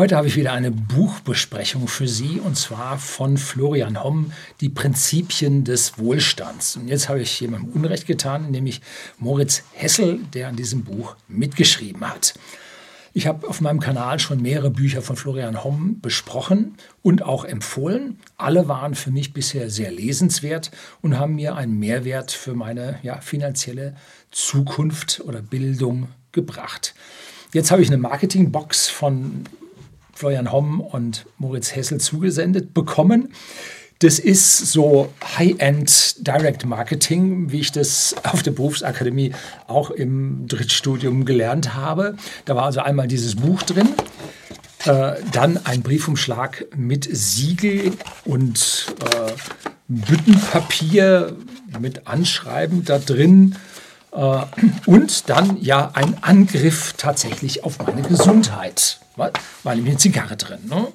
Heute habe ich wieder eine Buchbesprechung für Sie und zwar von Florian Homm, Die Prinzipien des Wohlstands. Und jetzt habe ich jemandem Unrecht getan, nämlich Moritz Hessel, der an diesem Buch mitgeschrieben hat. Ich habe auf meinem Kanal schon mehrere Bücher von Florian Homm besprochen und auch empfohlen. Alle waren für mich bisher sehr lesenswert und haben mir einen Mehrwert für meine ja, finanzielle Zukunft oder Bildung gebracht. Jetzt habe ich eine Marketingbox von Florian Homm und Moritz Hessel zugesendet bekommen. Das ist so High-End Direct Marketing, wie ich das auf der Berufsakademie auch im Drittstudium gelernt habe. Da war also einmal dieses Buch drin, äh, dann ein Briefumschlag mit Siegel und äh, Büttenpapier mit Anschreiben da drin. Äh, und dann ja ein Angriff tatsächlich auf meine Gesundheit war nämlich eine Zigarre drin. Ne?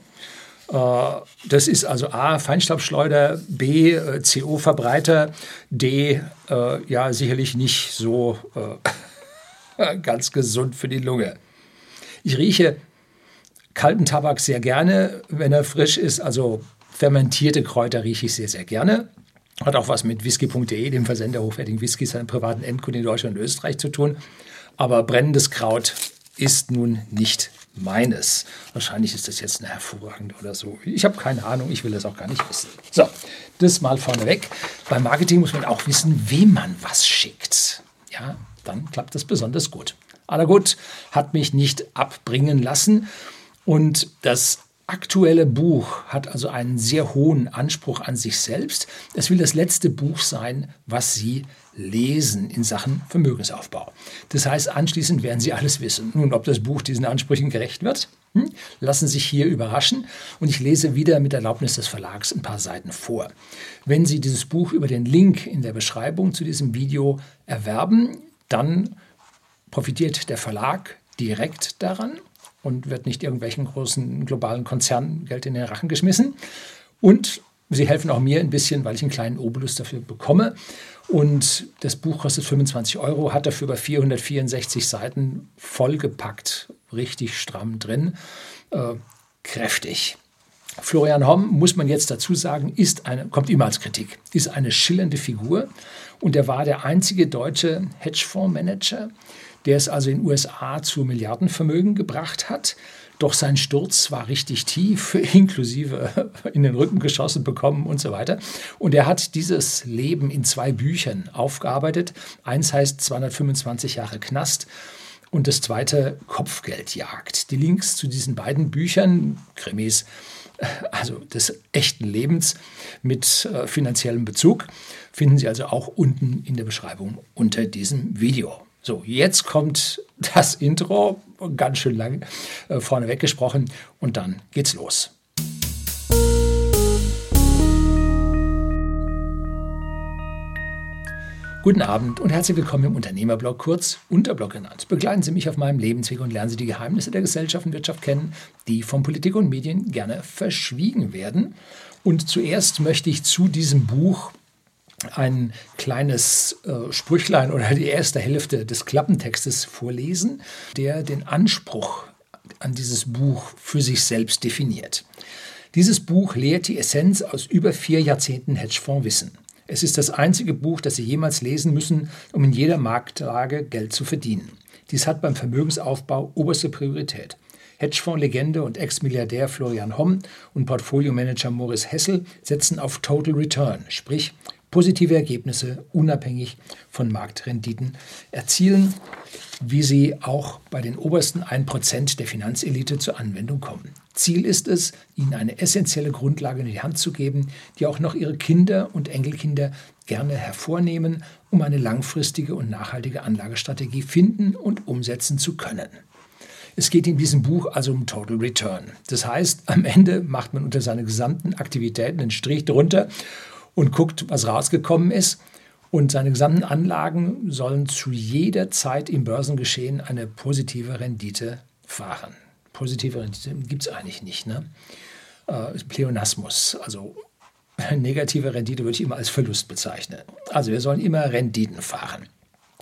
Äh, das ist also A, Feinstaubschleuder, B, äh, CO-Verbreiter, D, äh, ja, sicherlich nicht so ganz gesund für die Lunge. Ich rieche kalten Tabak sehr gerne, wenn er frisch ist. Also fermentierte Kräuter rieche ich sehr, sehr gerne. Hat auch was mit whisky.de, dem Versender hochwertigen Whiskys, einem privaten Endkunden in Deutschland und Österreich zu tun. Aber brennendes Kraut ist nun nicht meines. Wahrscheinlich ist das jetzt eine hervorragende oder so. Ich habe keine Ahnung, ich will das auch gar nicht wissen. So, das mal vorneweg. Beim Marketing muss man auch wissen, wem man was schickt. Ja, dann klappt das besonders gut. Aber gut, hat mich nicht abbringen lassen. Und das aktuelle Buch hat also einen sehr hohen Anspruch an sich selbst. Es will das letzte Buch sein, was Sie lesen in Sachen Vermögensaufbau. Das heißt, anschließend werden Sie alles wissen. Nun, ob das Buch diesen Ansprüchen gerecht wird, hm? lassen Sie sich hier überraschen. Und ich lese wieder mit Erlaubnis des Verlags ein paar Seiten vor. Wenn Sie dieses Buch über den Link in der Beschreibung zu diesem Video erwerben, dann profitiert der Verlag direkt daran und wird nicht irgendwelchen großen globalen Konzernen Geld in den Rachen geschmissen. Und sie helfen auch mir ein bisschen, weil ich einen kleinen Obolus dafür bekomme. Und das Buch kostet 25 Euro, hat dafür über 464 Seiten vollgepackt, richtig stramm drin, äh, kräftig. Florian Homm, muss man jetzt dazu sagen, ist eine, kommt immer als Kritik, ist eine schillernde Figur und er war der einzige deutsche Hedgefondsmanager, der es also in den USA zu Milliardenvermögen gebracht hat. Doch sein Sturz war richtig tief, inklusive in den Rücken geschossen bekommen und so weiter. Und er hat dieses Leben in zwei Büchern aufgearbeitet. Eins heißt 225 Jahre Knast und das zweite Kopfgeldjagd. Die Links zu diesen beiden Büchern, Krimis, also des echten Lebens mit äh, finanziellem Bezug, finden Sie also auch unten in der Beschreibung unter diesem Video. So, jetzt kommt das Intro, ganz schön lang äh, vorneweg gesprochen, und dann geht's los. Guten Abend und herzlich willkommen im Unternehmerblog, kurz Unterblog genannt. Begleiten Sie mich auf meinem Lebensweg und lernen Sie die Geheimnisse der Gesellschaft und Wirtschaft kennen, die von Politik und Medien gerne verschwiegen werden. Und zuerst möchte ich zu diesem Buch ein kleines äh, Sprüchlein oder die erste Hälfte des Klappentextes vorlesen, der den Anspruch an dieses Buch für sich selbst definiert. Dieses Buch lehrt die Essenz aus über vier Jahrzehnten Hedgefondswissen. Es ist das einzige Buch, das Sie jemals lesen müssen, um in jeder Marktlage Geld zu verdienen. Dies hat beim Vermögensaufbau oberste Priorität. Hedgefonds-Legende und Ex-Milliardär Florian Homm und Portfoliomanager Morris Hessel setzen auf Total Return, sprich positive Ergebnisse unabhängig von Marktrenditen erzielen, wie sie auch bei den obersten 1% der Finanzelite zur Anwendung kommen. Ziel ist es, ihnen eine essentielle Grundlage in die Hand zu geben, die auch noch ihre Kinder und Enkelkinder gerne hervornehmen, um eine langfristige und nachhaltige Anlagestrategie finden und umsetzen zu können. Es geht in diesem Buch also um Total Return. Das heißt, am Ende macht man unter seine gesamten Aktivitäten einen Strich drunter und guckt, was rausgekommen ist. Und seine gesamten Anlagen sollen zu jeder Zeit im Börsengeschehen eine positive Rendite fahren. Positive Rendite gibt es eigentlich nicht. Ne? Äh, Pleonasmus, also negative Rendite würde ich immer als Verlust bezeichnen. Also wir sollen immer Renditen fahren.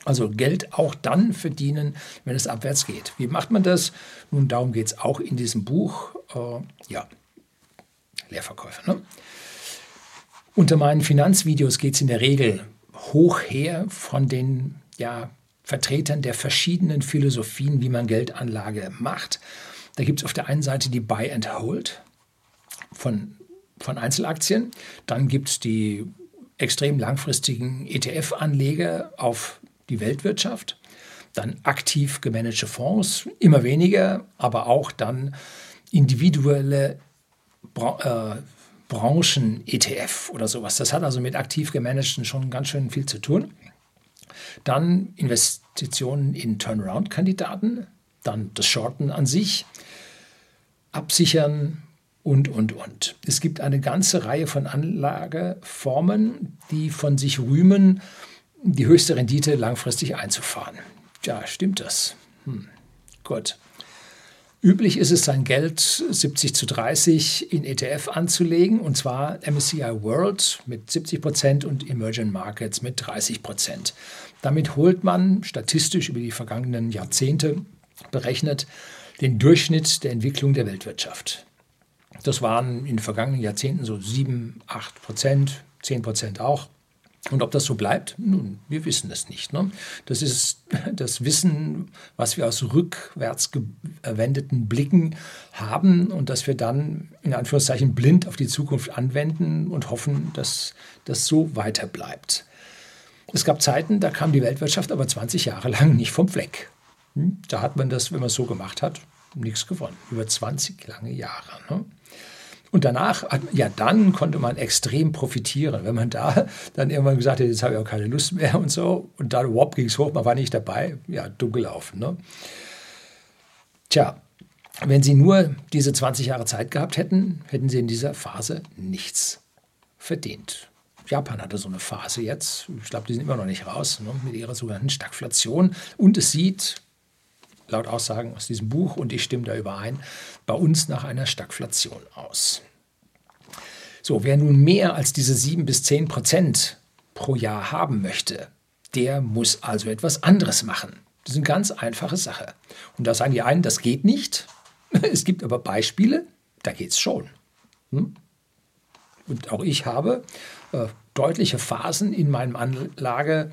Also Geld auch dann verdienen, wenn es abwärts geht. Wie macht man das? Nun, darum geht es auch in diesem Buch. Äh, ja, Leerverkäufer. Ne? Unter meinen Finanzvideos geht es in der Regel hoch her von den ja, Vertretern der verschiedenen Philosophien, wie man Geldanlage macht. Da gibt es auf der einen Seite die Buy and Hold von, von Einzelaktien. Dann gibt es die extrem langfristigen ETF-Anleger auf die Weltwirtschaft. Dann aktiv gemanagte Fonds, immer weniger, aber auch dann individuelle äh, Branchen-ETF oder sowas. Das hat also mit aktiv gemanagten schon ganz schön viel zu tun. Dann Investitionen in Turnaround-Kandidaten, dann das Shorten an sich, absichern und, und, und. Es gibt eine ganze Reihe von Anlageformen, die von sich rühmen, die höchste Rendite langfristig einzufahren. Ja, stimmt das? Hm. Gut. Üblich ist es, sein Geld 70 zu 30 in ETF anzulegen, und zwar MSCI World mit 70 Prozent und Emerging Markets mit 30 Prozent. Damit holt man statistisch über die vergangenen Jahrzehnte berechnet den Durchschnitt der Entwicklung der Weltwirtschaft. Das waren in den vergangenen Jahrzehnten so 7, 8 Prozent, 10 Prozent auch. Und ob das so bleibt, nun, wir wissen es nicht. Ne? Das ist das Wissen, was wir aus rückwärts gewendeten Blicken haben und das wir dann in Anführungszeichen blind auf die Zukunft anwenden und hoffen, dass das so weiter bleibt. Es gab Zeiten, da kam die Weltwirtschaft aber 20 Jahre lang nicht vom Fleck. Hm? Da hat man das, wenn man es so gemacht hat, nichts gewonnen. Über 20 lange Jahre. Ne? Und danach, ja, dann konnte man extrem profitieren. Wenn man da dann irgendwann gesagt hat, jetzt habe ich auch keine Lust mehr und so, und da überhaupt ging es hoch, man war nicht dabei, ja, dumm gelaufen. Ne? Tja, wenn Sie nur diese 20 Jahre Zeit gehabt hätten, hätten Sie in dieser Phase nichts verdient. Japan hatte so eine Phase jetzt, ich glaube, die sind immer noch nicht raus, ne, mit ihrer sogenannten Stagflation. Und es sieht, laut Aussagen aus diesem Buch, und ich stimme da überein, bei uns nach einer Stagflation aus. So, wer nun mehr als diese 7 bis 10 Prozent pro Jahr haben möchte, der muss also etwas anderes machen. Das ist eine ganz einfache Sache. Und da sagen die einen, das geht nicht. Es gibt aber Beispiele, da geht es schon. Hm? Und auch ich habe äh, deutliche Phasen in meinem Anlage,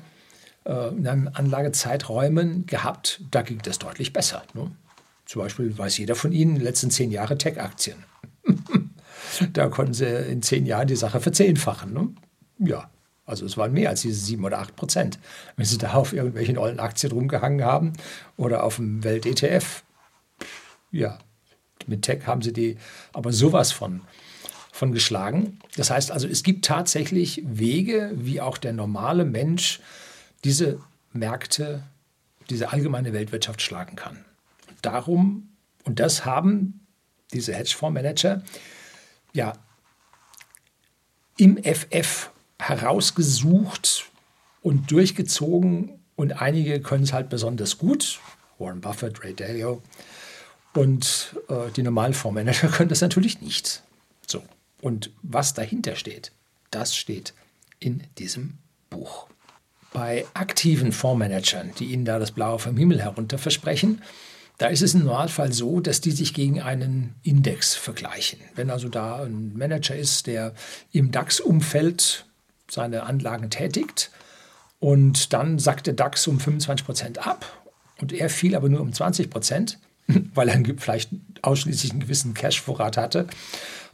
Anlagezeiträumen gehabt, da ging das deutlich besser. Ne? Zum Beispiel weiß jeder von Ihnen, die letzten zehn Jahre Tech-Aktien. da konnten Sie in zehn Jahren die Sache verzehnfachen. Ne? Ja, also es waren mehr als diese sieben oder acht Prozent. Wenn Sie da auf irgendwelchen ollen Aktien rumgehangen haben oder auf dem Welt-ETF, ja, mit Tech haben Sie die aber sowas von von geschlagen. Das heißt also, es gibt tatsächlich Wege, wie auch der normale Mensch diese Märkte, diese allgemeine Weltwirtschaft schlagen kann. Darum, und das haben diese Hedgefondsmanager ja im FF herausgesucht und durchgezogen und einige können es halt besonders gut. Warren Buffett, Ray Dalio. Und äh, die normalen Fondsmanager können das natürlich nicht. So. Und was dahinter steht, das steht in diesem Buch. Bei aktiven Fondsmanagern, die Ihnen da das Blaue vom Himmel herunter versprechen, da ist es im Normalfall so, dass die sich gegen einen Index vergleichen. Wenn also da ein Manager ist, der im DAX-Umfeld seine Anlagen tätigt und dann sackt der DAX um 25 Prozent ab und er fiel aber nur um 20 Prozent, weil er vielleicht ausschließlich einen gewissen Cash-Vorrat hatte,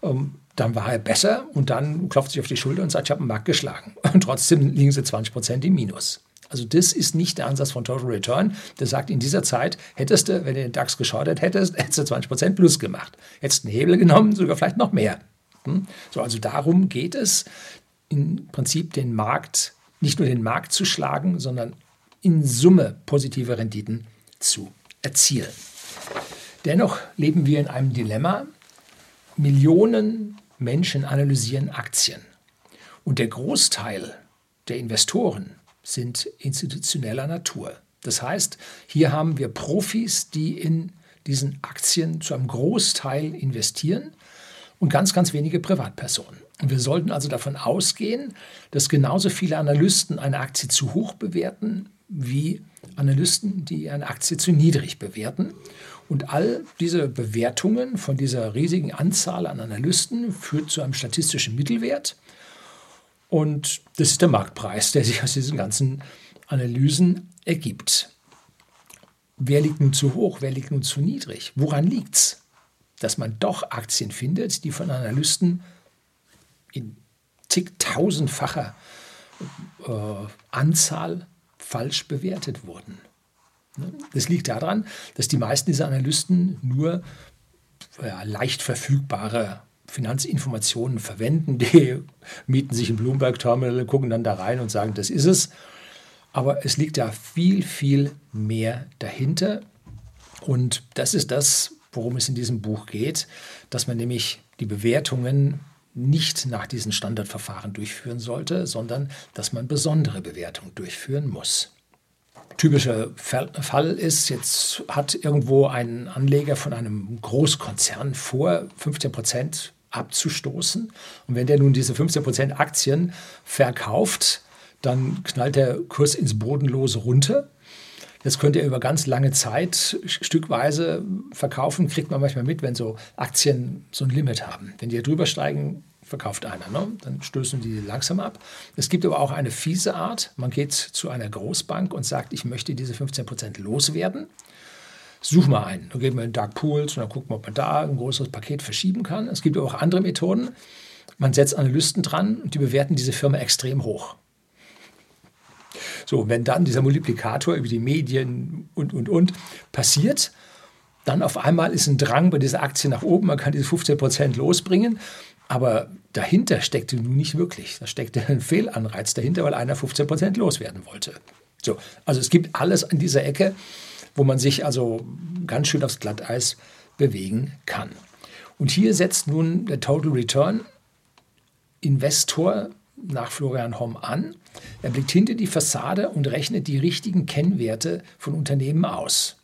ähm, dann war er besser und dann klopft sich auf die Schulter und sagt, ich habe den Markt geschlagen. Und trotzdem liegen sie 20 Prozent im Minus. Also das ist nicht der Ansatz von Total Return. Der sagt, in dieser Zeit hättest du, wenn du den DAX geschaut hättest, hättest du 20 Prozent plus gemacht. Hättest einen Hebel genommen, sogar vielleicht noch mehr. Hm? So, also darum geht es, im Prinzip den Markt, nicht nur den Markt zu schlagen, sondern in Summe positive Renditen zu erzielen. Dennoch leben wir in einem Dilemma. Millionen Menschen analysieren Aktien. Und der Großteil der Investoren sind institutioneller Natur. Das heißt, hier haben wir Profis, die in diesen Aktien zu einem Großteil investieren und ganz, ganz wenige Privatpersonen. Wir sollten also davon ausgehen, dass genauso viele Analysten eine Aktie zu hoch bewerten wie Analysten, die eine Aktie zu niedrig bewerten. Und all diese Bewertungen von dieser riesigen Anzahl an Analysten führt zu einem statistischen Mittelwert. Und das ist der Marktpreis, der sich aus diesen ganzen Analysen ergibt. Wer liegt nun zu hoch, wer liegt nun zu niedrig? Woran liegt es, dass man doch Aktien findet, die von Analysten in zigtausendfacher äh, Anzahl falsch bewertet wurden? Das liegt daran, dass die meisten dieser Analysten nur ja, leicht verfügbare Finanzinformationen verwenden. Die mieten sich im Bloomberg-Terminal, gucken dann da rein und sagen, das ist es. Aber es liegt da viel, viel mehr dahinter. Und das ist das, worum es in diesem Buch geht, dass man nämlich die Bewertungen nicht nach diesen Standardverfahren durchführen sollte, sondern dass man besondere Bewertungen durchführen muss. Typischer Fall ist, jetzt hat irgendwo ein Anleger von einem Großkonzern vor, 15 Prozent abzustoßen. Und wenn der nun diese 15 Prozent Aktien verkauft, dann knallt der Kurs ins Bodenlose runter. Das könnt ihr über ganz lange Zeit stückweise verkaufen. Kriegt man manchmal mit, wenn so Aktien so ein Limit haben. Wenn die drüber steigen, verkauft einer. Ne? Dann stößen die langsam ab. Es gibt aber auch eine fiese Art. Man geht zu einer Großbank und sagt, ich möchte diese 15 Prozent loswerden. Such mal einen. Dann geht man in Dark Pools und dann guckt man, ob man da ein größeres Paket verschieben kann. Es gibt aber auch andere Methoden. Man setzt Analysten dran und die bewerten diese Firma extrem hoch. So, wenn dann dieser Multiplikator über die Medien und, und, und passiert, dann auf einmal ist ein Drang bei dieser Aktie nach oben, man kann diese 15 Prozent losbringen, aber dahinter steckte nun nicht wirklich. Da steckte ein Fehlanreiz dahinter, weil einer 15 Prozent loswerden wollte. So, also es gibt alles an dieser Ecke, wo man sich also ganz schön aufs Glatteis bewegen kann. Und hier setzt nun der Total Return Investor nach Florian Homm an. Er blickt hinter die Fassade und rechnet die richtigen Kennwerte von Unternehmen aus,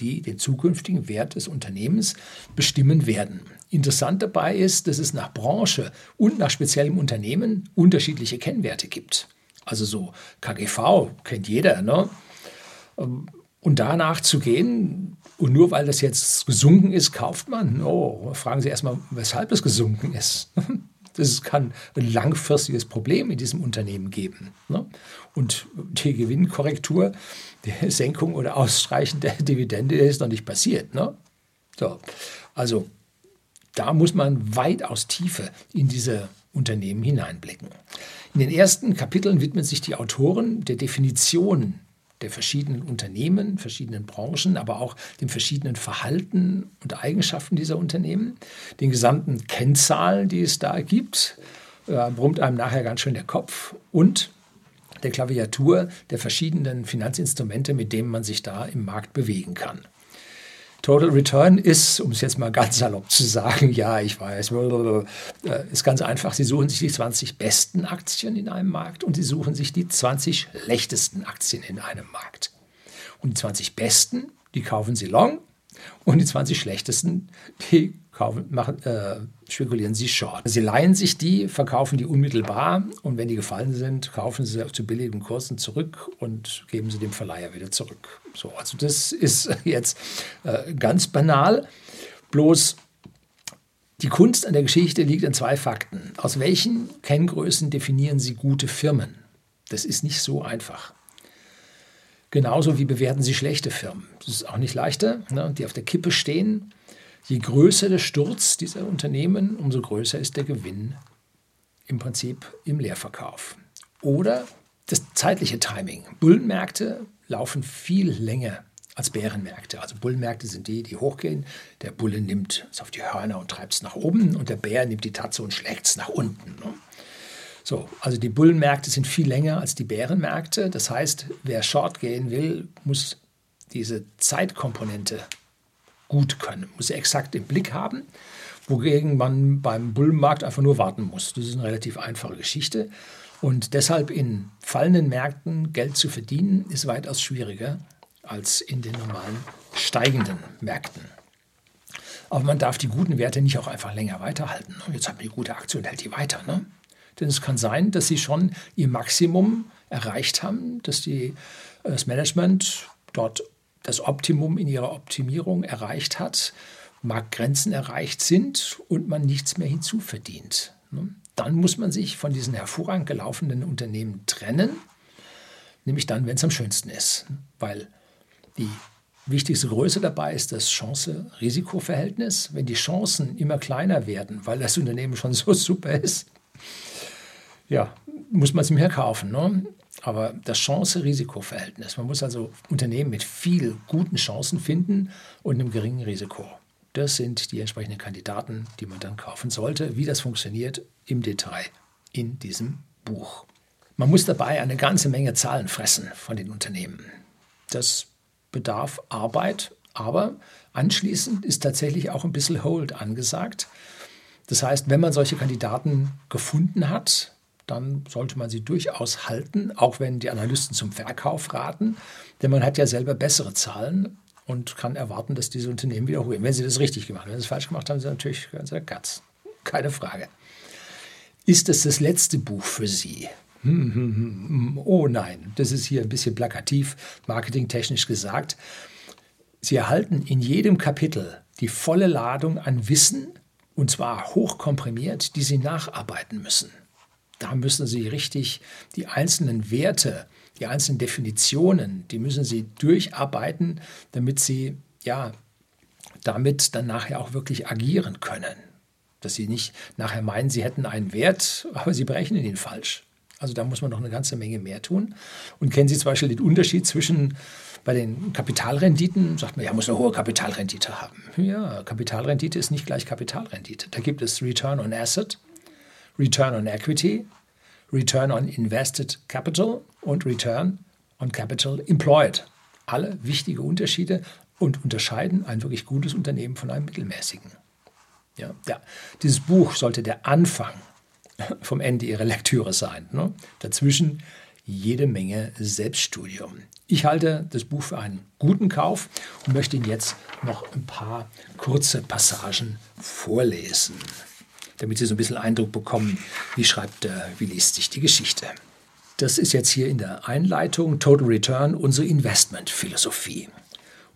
die den zukünftigen Wert des Unternehmens bestimmen werden. Interessant dabei ist, dass es nach Branche und nach speziellem Unternehmen unterschiedliche Kennwerte gibt. Also so KGV kennt jeder. Ne? Und danach zu gehen, und nur weil das jetzt gesunken ist, kauft man. Oh, fragen Sie erstmal, weshalb es gesunken ist. Das kann ein langfristiges Problem in diesem Unternehmen geben. Ne? Und die Gewinnkorrektur, die Senkung oder Ausstreichen der Dividende ist noch nicht passiert. Ne? So, also da muss man weitaus tiefer in diese Unternehmen hineinblicken. In den ersten Kapiteln widmen sich die Autoren der Definition der verschiedenen Unternehmen, verschiedenen Branchen, aber auch dem verschiedenen Verhalten und Eigenschaften dieser Unternehmen, den gesamten Kennzahlen, die es da gibt, äh, brummt einem nachher ganz schön der Kopf und der Klaviatur der verschiedenen Finanzinstrumente, mit denen man sich da im Markt bewegen kann. Total Return ist, um es jetzt mal ganz salopp zu sagen, ja, ich weiß, äh, ist ganz einfach. Sie suchen sich die 20 besten Aktien in einem Markt und Sie suchen sich die 20 schlechtesten Aktien in einem Markt. Und die 20 besten, die kaufen Sie long und die 20 schlechtesten, die kaufen, machen, äh, spekulieren sie short. Sie leihen sich die, verkaufen die unmittelbar und wenn die gefallen sind, kaufen sie zu billigen Kursen zurück und geben sie dem Verleiher wieder zurück. So, also das ist jetzt äh, ganz banal. Bloß die Kunst an der Geschichte liegt in zwei Fakten. Aus welchen Kenngrößen definieren Sie gute Firmen? Das ist nicht so einfach. Genauso wie bewerten Sie schlechte Firmen. Das ist auch nicht leichter, ne, die auf der Kippe stehen Je größer der Sturz dieser Unternehmen, umso größer ist der Gewinn im Prinzip im Leerverkauf. Oder das zeitliche Timing. Bullenmärkte laufen viel länger als Bärenmärkte. Also Bullenmärkte sind die, die hochgehen. Der Bulle nimmt es auf die Hörner und treibt es nach oben und der Bär nimmt die Tatze und schlägt es nach unten. Ne? So, also die Bullenmärkte sind viel länger als die Bärenmärkte. Das heißt, wer Short gehen will, muss diese Zeitkomponente gut können. Muss er exakt im Blick haben, wogegen man beim Bullenmarkt einfach nur warten muss. Das ist eine relativ einfache Geschichte. Und deshalb in fallenden Märkten Geld zu verdienen, ist weitaus schwieriger als in den normalen steigenden Märkten. Aber man darf die guten Werte nicht auch einfach länger weiterhalten. Jetzt hat man die gute Aktie und hält die weiter. Ne? Denn es kann sein, dass sie schon ihr Maximum erreicht haben, dass die das Management dort das Optimum in ihrer Optimierung erreicht hat, Marktgrenzen erreicht sind und man nichts mehr hinzuverdient. Ne? Dann muss man sich von diesen hervorragend gelaufenen Unternehmen trennen, nämlich dann, wenn es am schönsten ist, weil die wichtigste Größe dabei ist das Chance-Risiko-Verhältnis. Wenn die Chancen immer kleiner werden, weil das Unternehmen schon so super ist, ja, muss man es mehr kaufen. Ne? Aber das Chance-Risiko-Verhältnis, man muss also Unternehmen mit viel guten Chancen finden und einem geringen Risiko. Das sind die entsprechenden Kandidaten, die man dann kaufen sollte. Wie das funktioniert im Detail in diesem Buch. Man muss dabei eine ganze Menge Zahlen fressen von den Unternehmen. Das bedarf Arbeit, aber anschließend ist tatsächlich auch ein bisschen Hold angesagt. Das heißt, wenn man solche Kandidaten gefunden hat, dann sollte man sie durchaus halten, auch wenn die Analysten zum Verkauf raten, denn man hat ja selber bessere Zahlen und kann erwarten, dass diese Unternehmen wiederholen. Wenn sie das richtig gemacht haben, wenn sie es falsch gemacht haben, sind sie natürlich ganz Katz. Keine Frage. Ist es das letzte Buch für Sie? Oh nein, das ist hier ein bisschen plakativ, marketingtechnisch gesagt. Sie erhalten in jedem Kapitel die volle Ladung an Wissen, und zwar hochkomprimiert, die Sie nacharbeiten müssen. Da müssen Sie richtig die einzelnen Werte, die einzelnen Definitionen, die müssen Sie durcharbeiten, damit Sie ja damit dann nachher auch wirklich agieren können. Dass Sie nicht nachher meinen, Sie hätten einen Wert, aber Sie berechnen ihn falsch. Also da muss man noch eine ganze Menge mehr tun. Und kennen Sie zum Beispiel den Unterschied zwischen bei den Kapitalrenditen, sagt man, ja, muss eine hohe Kapitalrendite haben. Ja, Kapitalrendite ist nicht gleich Kapitalrendite. Da gibt es Return on Asset, Return on Equity, Return on Invested Capital und Return on Capital Employed. Alle wichtige Unterschiede und unterscheiden ein wirklich gutes Unternehmen von einem mittelmäßigen. Ja, ja. Dieses Buch sollte der Anfang vom Ende ihrer Lektüre sein. Ne? Dazwischen jede Menge Selbststudium. Ich halte das Buch für einen guten Kauf und möchte Ihnen jetzt noch ein paar kurze Passagen vorlesen, damit Sie so ein bisschen Eindruck bekommen, wie schreibt, wie liest sich die Geschichte. Das ist jetzt hier in der Einleitung Total Return, unsere Investmentphilosophie.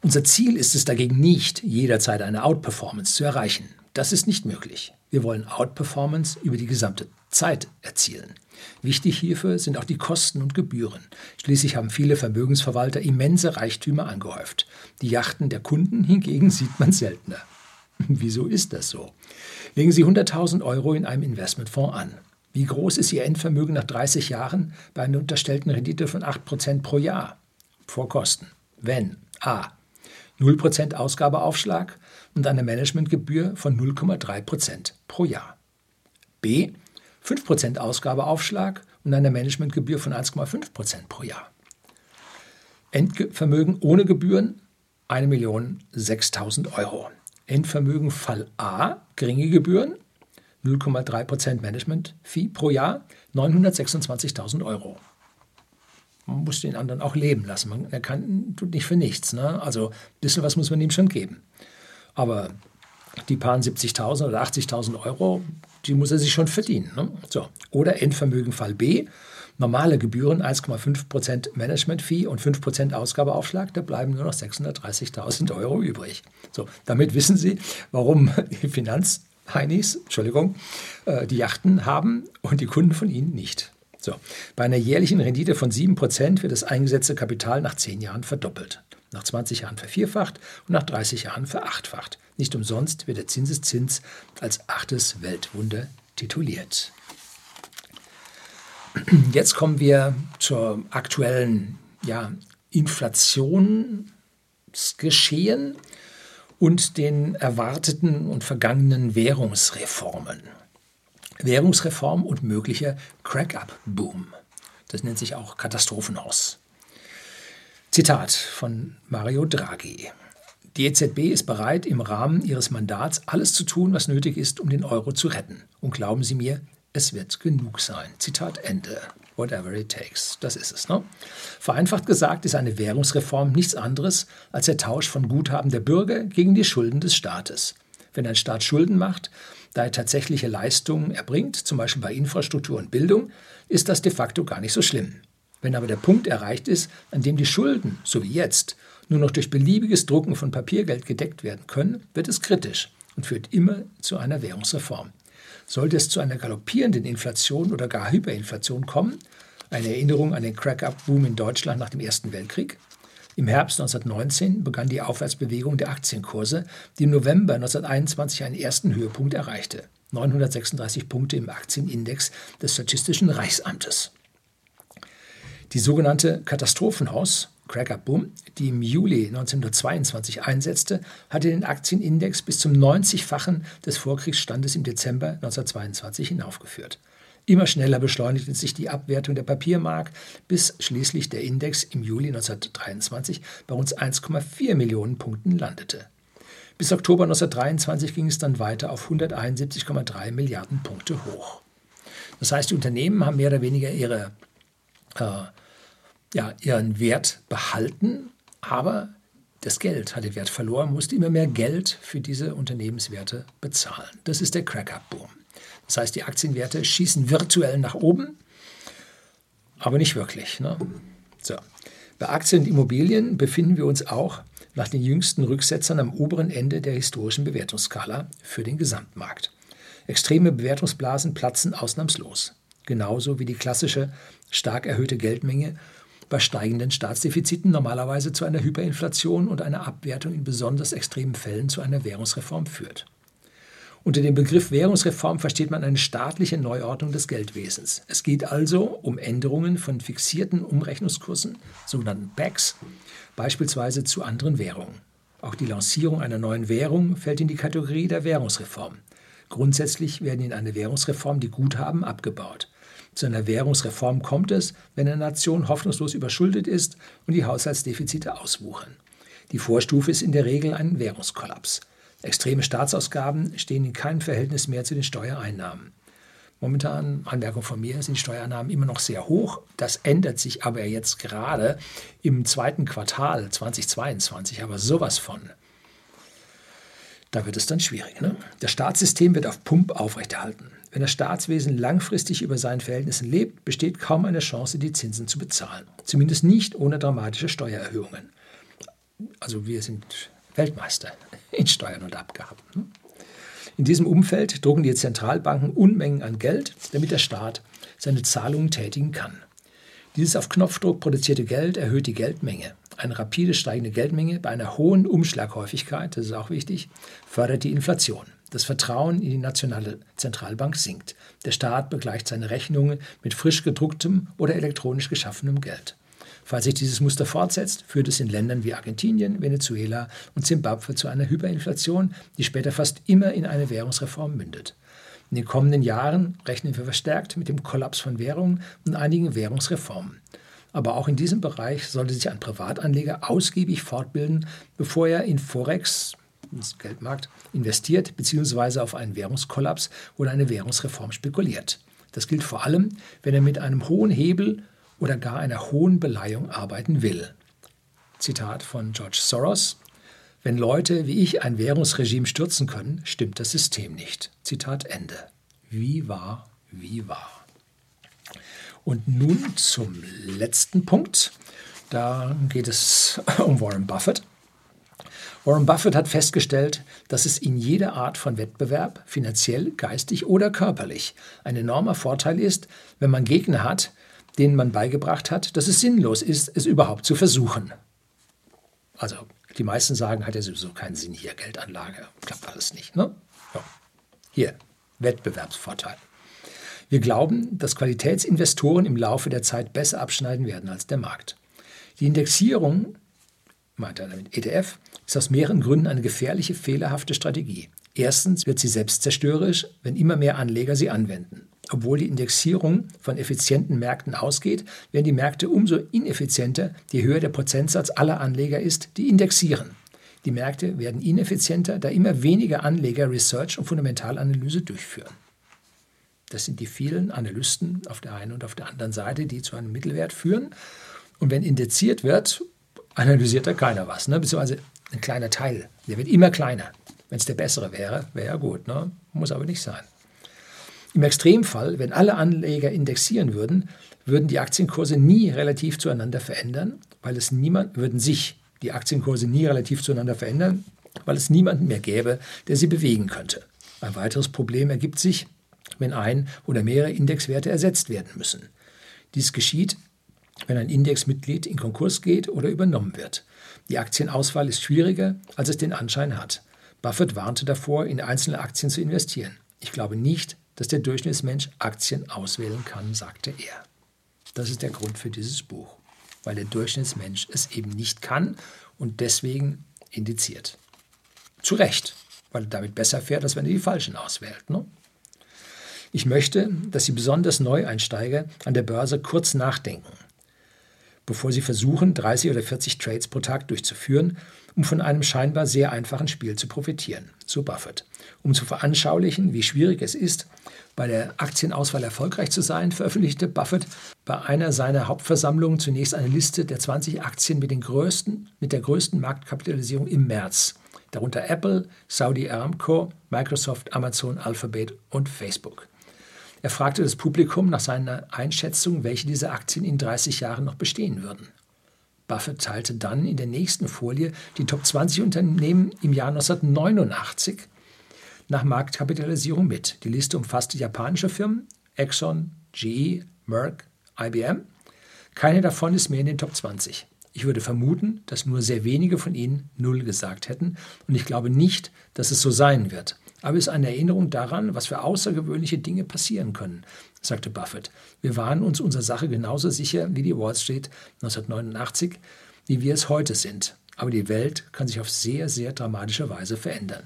Unser Ziel ist es dagegen nicht, jederzeit eine Outperformance zu erreichen. Das ist nicht möglich. Wir wollen Outperformance über die gesamte Zeit erzielen. Wichtig hierfür sind auch die Kosten und Gebühren. Schließlich haben viele Vermögensverwalter immense Reichtümer angehäuft. Die Yachten der Kunden hingegen sieht man seltener. Wieso ist das so? Legen Sie 100.000 Euro in einem Investmentfonds an. Wie groß ist Ihr Endvermögen nach 30 Jahren bei einer unterstellten Rendite von 8% pro Jahr? Vor Kosten. Wenn a. 0% Ausgabeaufschlag und eine Managementgebühr von 0,3% pro Jahr. B. 5% Ausgabeaufschlag und eine Managementgebühr von 1,5% pro Jahr. Endvermögen ohne Gebühren 1.006.000 Euro. Endvermögen Fall A, geringe Gebühren, 0,3% Management-Fee pro Jahr, 926.000 Euro. Man muss den anderen auch leben lassen. Man, er kann, tut nicht für nichts. Ne? Also ein bisschen was muss man ihm schon geben. Aber die paar 70.000 oder 80.000 Euro, die muss er sich schon verdienen. Ne? So. Oder Endvermögen Fall B, normale Gebühren 1,5% Management-Fee und 5% Ausgabeaufschlag, da bleiben nur noch 630.000 Euro übrig. So, damit wissen Sie, warum die Finanzheinis, Entschuldigung, äh, die Yachten haben und die Kunden von Ihnen nicht. So, bei einer jährlichen Rendite von 7% wird das eingesetzte Kapital nach 10 Jahren verdoppelt nach 20 Jahren vervierfacht und nach 30 Jahren verachtfacht. Nicht umsonst wird der Zinseszins als achtes Weltwunder tituliert. Jetzt kommen wir zur aktuellen ja, Inflationsgeschehen und den erwarteten und vergangenen Währungsreformen. Währungsreform und möglicher Crack-up-Boom. Das nennt sich auch Katastrophenhaus. Zitat von Mario Draghi. Die EZB ist bereit, im Rahmen ihres Mandats alles zu tun, was nötig ist, um den Euro zu retten. Und glauben Sie mir, es wird genug sein. Zitat Ende. Whatever it takes. Das ist es. Ne? Vereinfacht gesagt ist eine Währungsreform nichts anderes als der Tausch von Guthaben der Bürger gegen die Schulden des Staates. Wenn ein Staat Schulden macht, da er tatsächliche Leistungen erbringt, zum Beispiel bei Infrastruktur und Bildung, ist das de facto gar nicht so schlimm. Wenn aber der Punkt erreicht ist, an dem die Schulden, so wie jetzt, nur noch durch beliebiges Drucken von Papiergeld gedeckt werden können, wird es kritisch und führt immer zu einer Währungsreform. Sollte es zu einer galoppierenden Inflation oder gar Hyperinflation kommen, eine Erinnerung an den Crack-Up-Boom in Deutschland nach dem Ersten Weltkrieg, im Herbst 1919 begann die Aufwärtsbewegung der Aktienkurse, die im November 1921 einen ersten Höhepunkt erreichte. 936 Punkte im Aktienindex des Statistischen Reichsamtes. Die sogenannte Katastrophenhaus Cracker Boom, die im Juli 1922 einsetzte, hatte den Aktienindex bis zum 90-fachen des Vorkriegsstandes im Dezember 1922 hinaufgeführt. Immer schneller beschleunigte sich die Abwertung der Papiermark, bis schließlich der Index im Juli 1923 bei uns 1,4 Millionen Punkten landete. Bis Oktober 1923 ging es dann weiter auf 171,3 Milliarden Punkte hoch. Das heißt, die Unternehmen haben mehr oder weniger ihre äh, ja, ihren Wert behalten, aber das Geld hat den Wert verloren, musste immer mehr Geld für diese Unternehmenswerte bezahlen. Das ist der Crack-Up-Boom. Das heißt, die Aktienwerte schießen virtuell nach oben, aber nicht wirklich. Ne? So. Bei Aktien und Immobilien befinden wir uns auch nach den jüngsten Rücksetzern am oberen Ende der historischen Bewertungsskala für den Gesamtmarkt. Extreme Bewertungsblasen platzen ausnahmslos, genauso wie die klassische stark erhöhte Geldmenge bei steigenden Staatsdefiziten normalerweise zu einer Hyperinflation und einer Abwertung in besonders extremen Fällen zu einer Währungsreform führt. Unter dem Begriff Währungsreform versteht man eine staatliche Neuordnung des Geldwesens. Es geht also um Änderungen von fixierten Umrechnungskursen, sogenannten BACs, beispielsweise zu anderen Währungen. Auch die Lancierung einer neuen Währung fällt in die Kategorie der Währungsreform. Grundsätzlich werden in einer Währungsreform die Guthaben abgebaut. Zu einer Währungsreform kommt es, wenn eine Nation hoffnungslos überschuldet ist und die Haushaltsdefizite auswuchern. Die Vorstufe ist in der Regel ein Währungskollaps. Extreme Staatsausgaben stehen in keinem Verhältnis mehr zu den Steuereinnahmen. Momentan, Anmerkung von mir, sind die Steuereinnahmen immer noch sehr hoch. Das ändert sich aber jetzt gerade im zweiten Quartal 2022, aber sowas von. Da wird es dann schwierig. Ne? Das Staatssystem wird auf Pump aufrechterhalten. Wenn das Staatswesen langfristig über seinen Verhältnissen lebt, besteht kaum eine Chance, die Zinsen zu bezahlen. Zumindest nicht ohne dramatische Steuererhöhungen. Also wir sind Weltmeister in Steuern und Abgaben. In diesem Umfeld drucken die Zentralbanken Unmengen an Geld, damit der Staat seine Zahlungen tätigen kann. Dieses auf Knopfdruck produzierte Geld erhöht die Geldmenge. Eine rapide steigende Geldmenge bei einer hohen Umschlaghäufigkeit, das ist auch wichtig, fördert die Inflation. Das Vertrauen in die nationale Zentralbank sinkt. Der Staat begleicht seine Rechnungen mit frisch gedrucktem oder elektronisch geschaffenem Geld. Falls sich dieses Muster fortsetzt, führt es in Ländern wie Argentinien, Venezuela und Zimbabwe zu einer Hyperinflation, die später fast immer in eine Währungsreform mündet. In den kommenden Jahren rechnen wir verstärkt mit dem Kollaps von Währungen und einigen Währungsreformen. Aber auch in diesem Bereich sollte sich ein Privatanleger ausgiebig fortbilden, bevor er in Forex, ins Geldmarkt investiert bzw. auf einen Währungskollaps oder eine Währungsreform spekuliert. Das gilt vor allem, wenn er mit einem hohen Hebel oder gar einer hohen Beleihung arbeiten will. Zitat von George Soros. Wenn Leute wie ich ein Währungsregime stürzen können, stimmt das System nicht. Zitat Ende. Wie wahr, wie wahr. Und nun zum letzten Punkt. Da geht es um Warren Buffett. Warren Buffett hat festgestellt, dass es in jeder Art von Wettbewerb, finanziell, geistig oder körperlich, ein enormer Vorteil ist, wenn man Gegner hat, denen man beigebracht hat, dass es sinnlos ist, es überhaupt zu versuchen. Also die meisten sagen, hat ja sowieso keinen Sinn hier, Geldanlage, klappt alles nicht. Ne? Ja. Hier, Wettbewerbsvorteil. Wir glauben, dass Qualitätsinvestoren im Laufe der Zeit besser abschneiden werden als der Markt. Die Indexierung, meint er damit ETF, ist aus mehreren Gründen eine gefährliche, fehlerhafte Strategie. Erstens wird sie selbstzerstörerisch, wenn immer mehr Anleger sie anwenden. Obwohl die Indexierung von effizienten Märkten ausgeht, werden die Märkte umso ineffizienter, je höher der Prozentsatz aller Anleger ist, die indexieren. Die Märkte werden ineffizienter, da immer weniger Anleger Research und Fundamentalanalyse durchführen. Das sind die vielen Analysten auf der einen und auf der anderen Seite, die zu einem Mittelwert führen. Und wenn indiziert wird, analysiert da keiner was, ne? beziehungsweise ein kleiner Teil. Der wird immer kleiner. Wenn es der bessere wäre, wäre ja gut. Ne? Muss aber nicht sein. Im Extremfall, wenn alle Anleger indexieren würden, würden die Aktienkurse nie relativ zueinander verändern, weil es niemand, würden sich die Aktienkurse nie relativ zueinander verändern, weil es niemanden mehr gäbe, der sie bewegen könnte. Ein weiteres Problem ergibt sich, wenn ein oder mehrere Indexwerte ersetzt werden müssen. Dies geschieht, wenn ein Indexmitglied in Konkurs geht oder übernommen wird. Die Aktienauswahl ist schwieriger, als es den Anschein hat. Buffett warnte davor, in einzelne Aktien zu investieren. Ich glaube nicht, dass der Durchschnittsmensch Aktien auswählen kann, sagte er. Das ist der Grund für dieses Buch, weil der Durchschnittsmensch es eben nicht kann und deswegen indiziert. Zu Recht, weil er damit besser fährt, als wenn er die Falschen auswählt. Ne? Ich möchte, dass Sie besonders Neueinsteiger an der Börse kurz nachdenken, bevor Sie versuchen, 30 oder 40 Trades pro Tag durchzuführen, um von einem scheinbar sehr einfachen Spiel zu profitieren, so Buffett. Um zu veranschaulichen, wie schwierig es ist, bei der Aktienauswahl erfolgreich zu sein, veröffentlichte Buffett bei einer seiner Hauptversammlungen zunächst eine Liste der 20 Aktien mit, den größten, mit der größten Marktkapitalisierung im März, darunter Apple, Saudi Aramco, Microsoft, Amazon, Alphabet und Facebook. Er fragte das Publikum nach seiner Einschätzung, welche dieser Aktien in 30 Jahren noch bestehen würden. Buffett teilte dann in der nächsten Folie die Top 20 Unternehmen im Jahr 1989 nach Marktkapitalisierung mit. Die Liste umfasste japanische Firmen, Exxon, GE, Merck, IBM. Keine davon ist mehr in den Top 20. Ich würde vermuten, dass nur sehr wenige von ihnen Null gesagt hätten und ich glaube nicht, dass es so sein wird aber es ist eine Erinnerung daran, was für außergewöhnliche Dinge passieren können, sagte Buffett. Wir waren uns unserer Sache genauso sicher wie die Wall Street 1989, wie wir es heute sind. Aber die Welt kann sich auf sehr, sehr dramatische Weise verändern.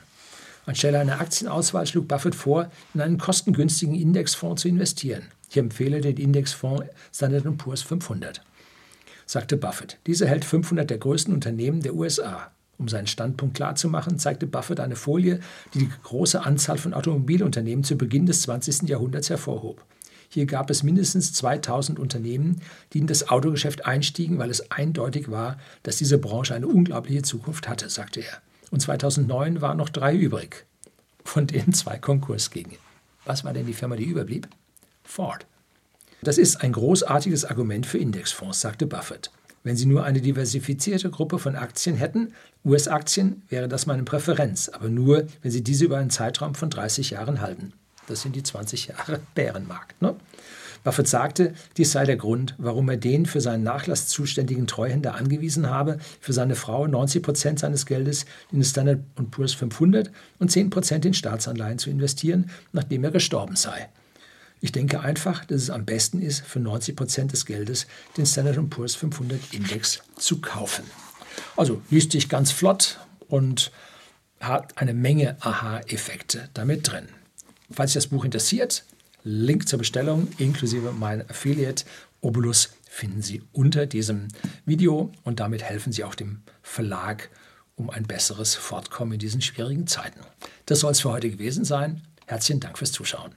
Anstelle einer Aktienauswahl schlug Buffett vor, in einen kostengünstigen Indexfonds zu investieren. Ich empfehle den Indexfonds Standard Poor's 500, sagte Buffett. Dieser hält 500 der größten Unternehmen der USA. Um seinen Standpunkt klarzumachen, zeigte Buffett eine Folie, die die große Anzahl von Automobilunternehmen zu Beginn des 20. Jahrhunderts hervorhob. Hier gab es mindestens 2000 Unternehmen, die in das Autogeschäft einstiegen, weil es eindeutig war, dass diese Branche eine unglaubliche Zukunft hatte, sagte er. Und 2009 waren noch drei übrig, von denen zwei Konkurs gingen. Was war denn die Firma, die überblieb? Ford. Das ist ein großartiges Argument für Indexfonds, sagte Buffett. Wenn Sie nur eine diversifizierte Gruppe von Aktien hätten, US-Aktien, wäre das meine Präferenz, aber nur, wenn Sie diese über einen Zeitraum von 30 Jahren halten. Das sind die 20 Jahre Bärenmarkt. Ne? Buffett sagte, dies sei der Grund, warum er den für seinen Nachlass zuständigen Treuhänder angewiesen habe, für seine Frau 90 Prozent seines Geldes in Standard Poor's 500 und 10 Prozent in Staatsanleihen zu investieren, nachdem er gestorben sei. Ich denke einfach, dass es am besten ist, für 90 Prozent des Geldes den Standard Poor's 500 Index zu kaufen. Also liest sich ganz flott und hat eine Menge Aha-Effekte damit drin. Falls sich das Buch interessiert, Link zur Bestellung inklusive mein Affiliate Obolus finden Sie unter diesem Video und damit helfen Sie auch dem Verlag um ein besseres Fortkommen in diesen schwierigen Zeiten. Das soll es für heute gewesen sein. Herzlichen Dank fürs Zuschauen.